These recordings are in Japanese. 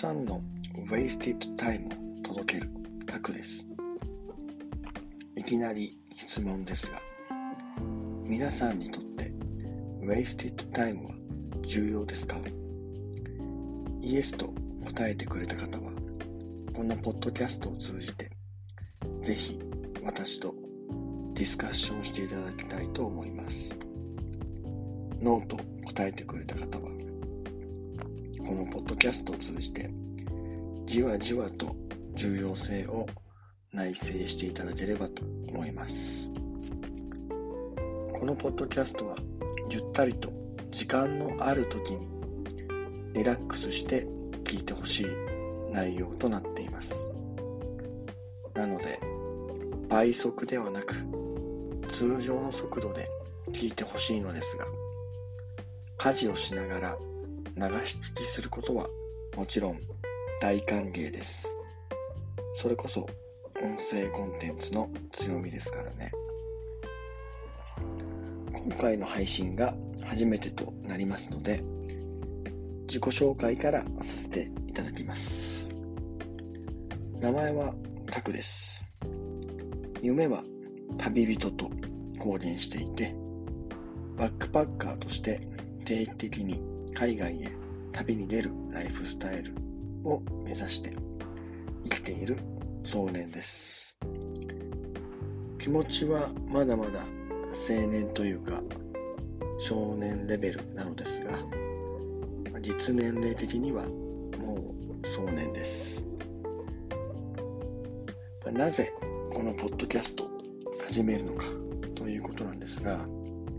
さんの Wasted Time を届けるタクです。いきなり質問ですが、皆さんにとって Wasted Time は重要ですか？イエスと答えてくれた方は、このポッドキャストを通じて、ぜひ私とディスカッションしていただきたいと思います。ノーと答えてくれた方は、このポッドキャストを通じて、じわじわと重要性を内省していただければと思います。このポッドキャストは、ゆったりと時間のある時にリラックスして聞いてほしい内容となっています。なので、倍速ではなく、通常の速度で聞いてほしいのですが、家事をしながら流し聞きすることはもちろん大歓迎です。それこそ音声コンテンツの強みですからね。今回の配信が初めてとなりますので、自己紹介からさせていただきます。名前はタクです。夢は旅人と公言していて、バックパッカーとして定期的に海外へ旅に出るライフスタイルを目指して生きている壮年です。気持ちはまだまだ青年というか少年レベルなのですが、実年齢的にはもう壮年です。なぜこのポッドキャストを始めるのかということなんですが、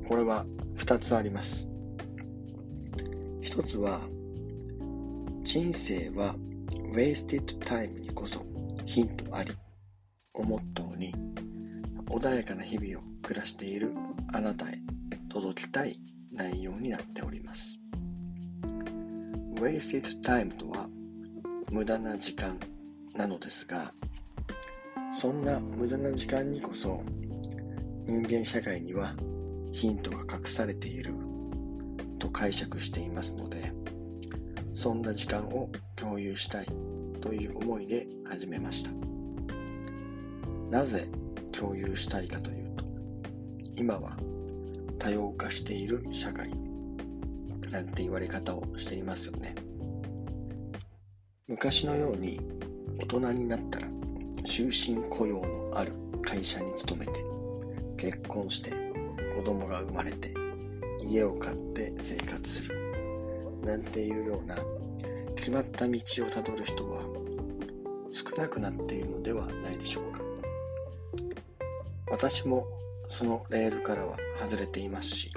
これは2つあります。1つは、人生は wasted time にこそヒントありをモットーに穏やかな日々を暮らしているあなたへ届きたい内容になっております。wasted time とは無駄な時間なのですが、そんな無駄な時間にこそ人間社会にはヒントが隠されていると解釈していますのでそんな時間を共有したいという思いで始めました。なぜ共有したいかというと今は多様化している社会なんて言われ方をしていますよね。昔のように大人になったら終身雇用のある会社に勤めて結婚して子供が生まれて家を買って生活する。なんていうような決まった道をたどる人は少なくなっているのではないでしょうか。私もそのレールからは外れていますし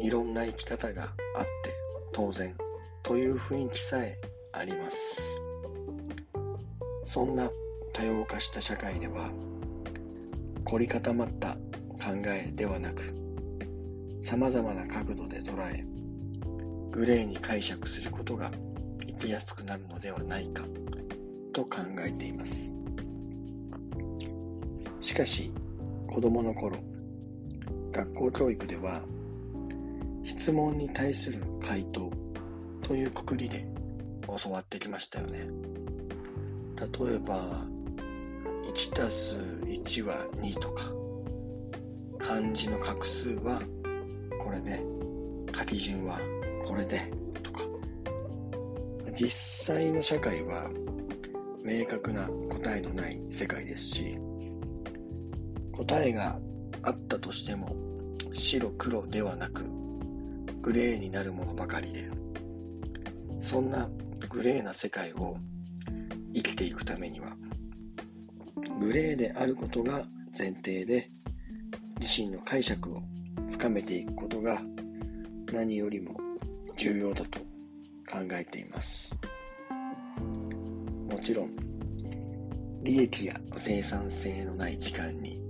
いろんな生き方があって当然という雰囲気さえあります。そんな多様化した社会では凝り固まった考えではなく様々な角度で捉えグレーに解釈することが生きやすくなるのではないかと考えています。しかし子供の頃学校教育では質問に対する回答というくくりで教わってきましたよね。例えば1たす1は2とか漢字の画数はこれで書き順はこれでとか。実際の社会は明確な答えのない世界ですし答えがあったとしても白黒ではなくグレーになるものばかりでそんなグレーな世界を生きていくためにはグレーであることが前提で自身の解釈を深めていくことが何よりも重要だと考えています。もちろん利益や生産性のない時間に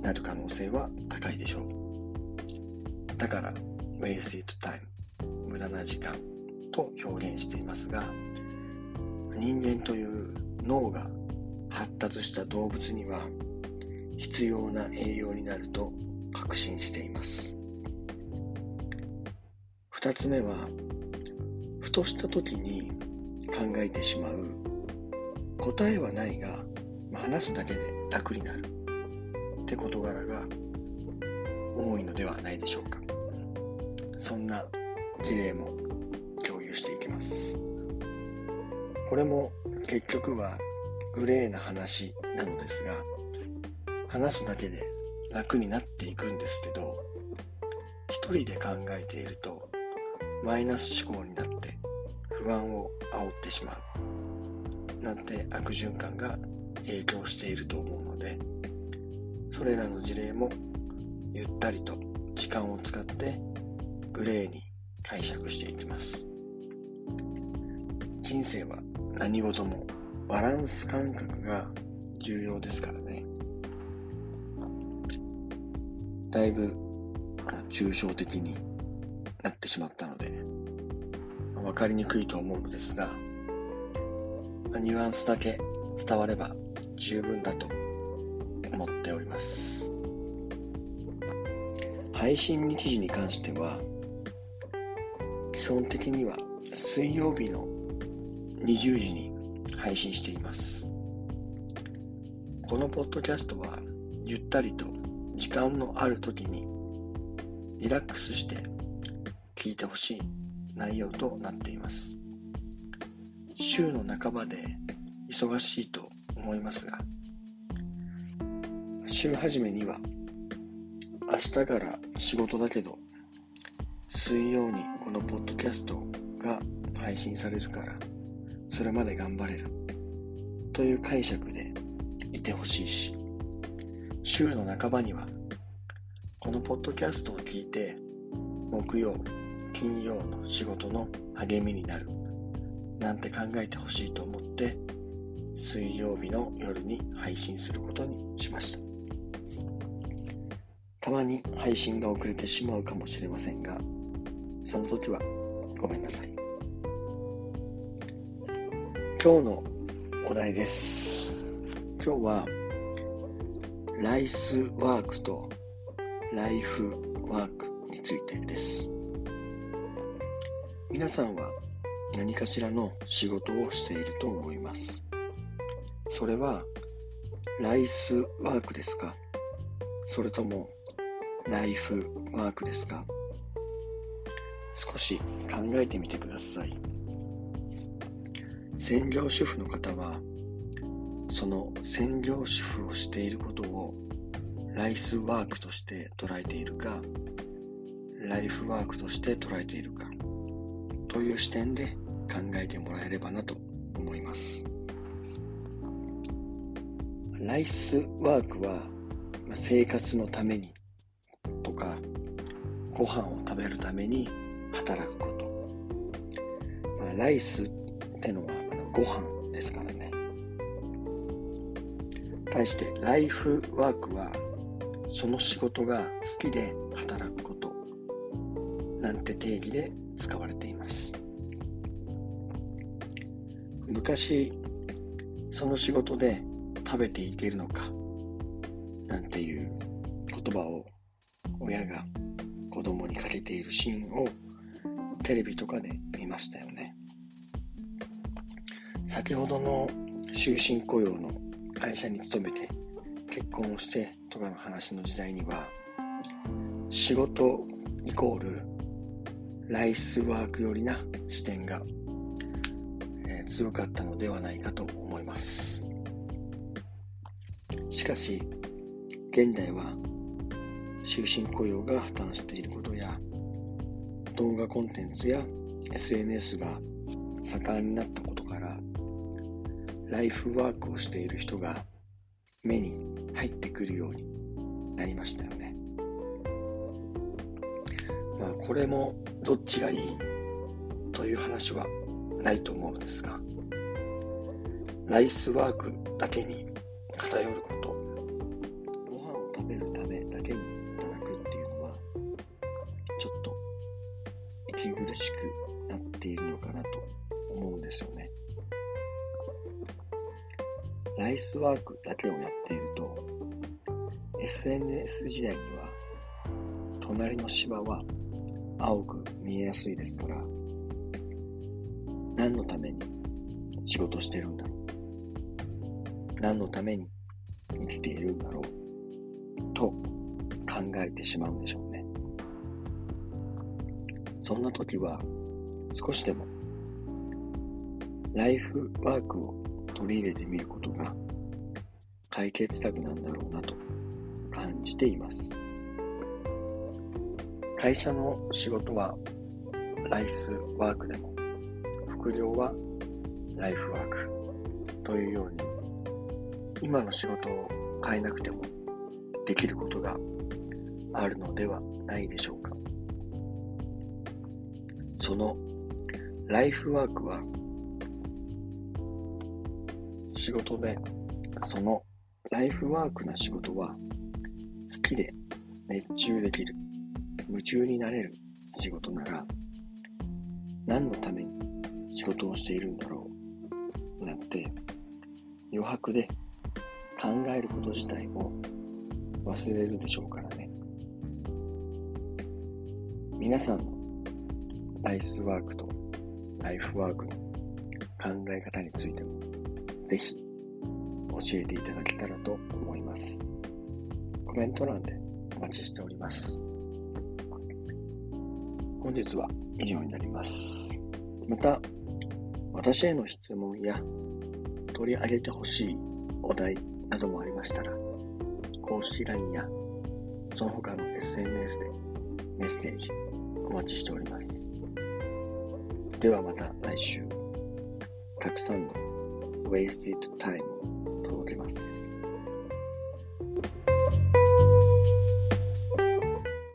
なる可能性は高いでしょう。だから wasted time 無駄な時間と表現していますが人間という脳が発達した動物には必要な栄養になると確信しています。2つ目はふとした時に考えてしまう。答えはないが、話すだけで楽になる。って事柄が多いのではないでしょうか。そんな事例も共有していきます。これも結局はグレーな話なのですが話すだけで楽になっていくんですけど一人で考えているとマイナス思考になって不安を煽ってしまう。なんて悪循環が影響していると思うのでそれらの事例もゆったりと時間を使ってグレーに解釈していきます。人生は何事もバランス感覚が重要ですから。だいぶ抽象的になってしまったので分かりにくいと思うのですがニュアンスだけ伝われば十分だと思っております。配信日時に関しては基本的には水曜日の20時に配信しています。このポッドキャストはゆったりと時間のある時にリラックスして聞いてほしい内容となっています。週の半ばで忙しいと思いますが週始めには明日から仕事だけど水曜にこのポッドキャストが配信されるからそれまで頑張れる。という解釈でいてほしいし週の半ばにはこのポッドキャストを聞いて木曜金曜の仕事の励みになるなんて考えてほしいと思って水曜日の夜に配信することにしました。たまに配信が遅れてしまうかもしれませんがその時はごめんなさい。今日のお題です。今日はライスワークとライフワークについてです。皆さんは何かしらの仕事をしていると思います。それはライスワークですか？それともライフワークですか？少し考えてみてください。専業主婦の方はその専業主婦をしていることをライスワークとして捉えているか、ライフワークとして捉えているか、という視点で考えてもらえればなと思います。ライスワークは生活のためにとか、ご飯を食べるために働くこと。ライスってのはご飯ですからね。対してライフワークはその仕事が好きで働くことなんて定義で使われています。昔その仕事で食べていけるのかなんていう言葉を親が子供にかけているシーンをテレビとかで見ましたよね。先ほどの終身雇用の会社に勤めて結婚をしてとかの話の時代には仕事イコールライスワーク寄りな視点が、えー、強かったのではないかと思います。しかし現代は終身雇用が破綻していることや動画コンテンツや SNS が盛んになったことからライフワークをしている人が目に入ってくるようになりましたよね。まあこれもどっちがいいという話はないと思うんですが、ライスワークだけに偏ること、ご飯を食べるためだけに働くっていうのは、ちょっと息苦しくなっているのかなと思うんですよね。ライスワークだけをやっていると、SNS 時代には、隣の芝は青く見えやすいですから、何のために仕事してるんだろう何のために生きているんだろうと考えてしまうんでしょうね。そんな時は少しでもライフワークを取り入れてみることが解決策なんだろうなと感じています。会社の仕事はライスワークでも副業はライフワークというように今の仕事を変えなくてもできることがあるのではないでしょうかそのライフワークは仕事でそのライフワークな仕事は好きで熱中できる夢中になれる仕事なら何のために仕事をしているんだろうなんて余白で考えること自体も忘れるでしょうからね。皆さんのライスワークとライフワークの考え方についてもぜひ教えていただけたらと思いますコメント欄でお待ちしております本日は以上になります。また、私への質問や取り上げてほしいお題などもありましたら、公式 LINE やその他の SNS でメッセージお待ちしております。ではまた来週、たくさんの Wasted Time を届けます。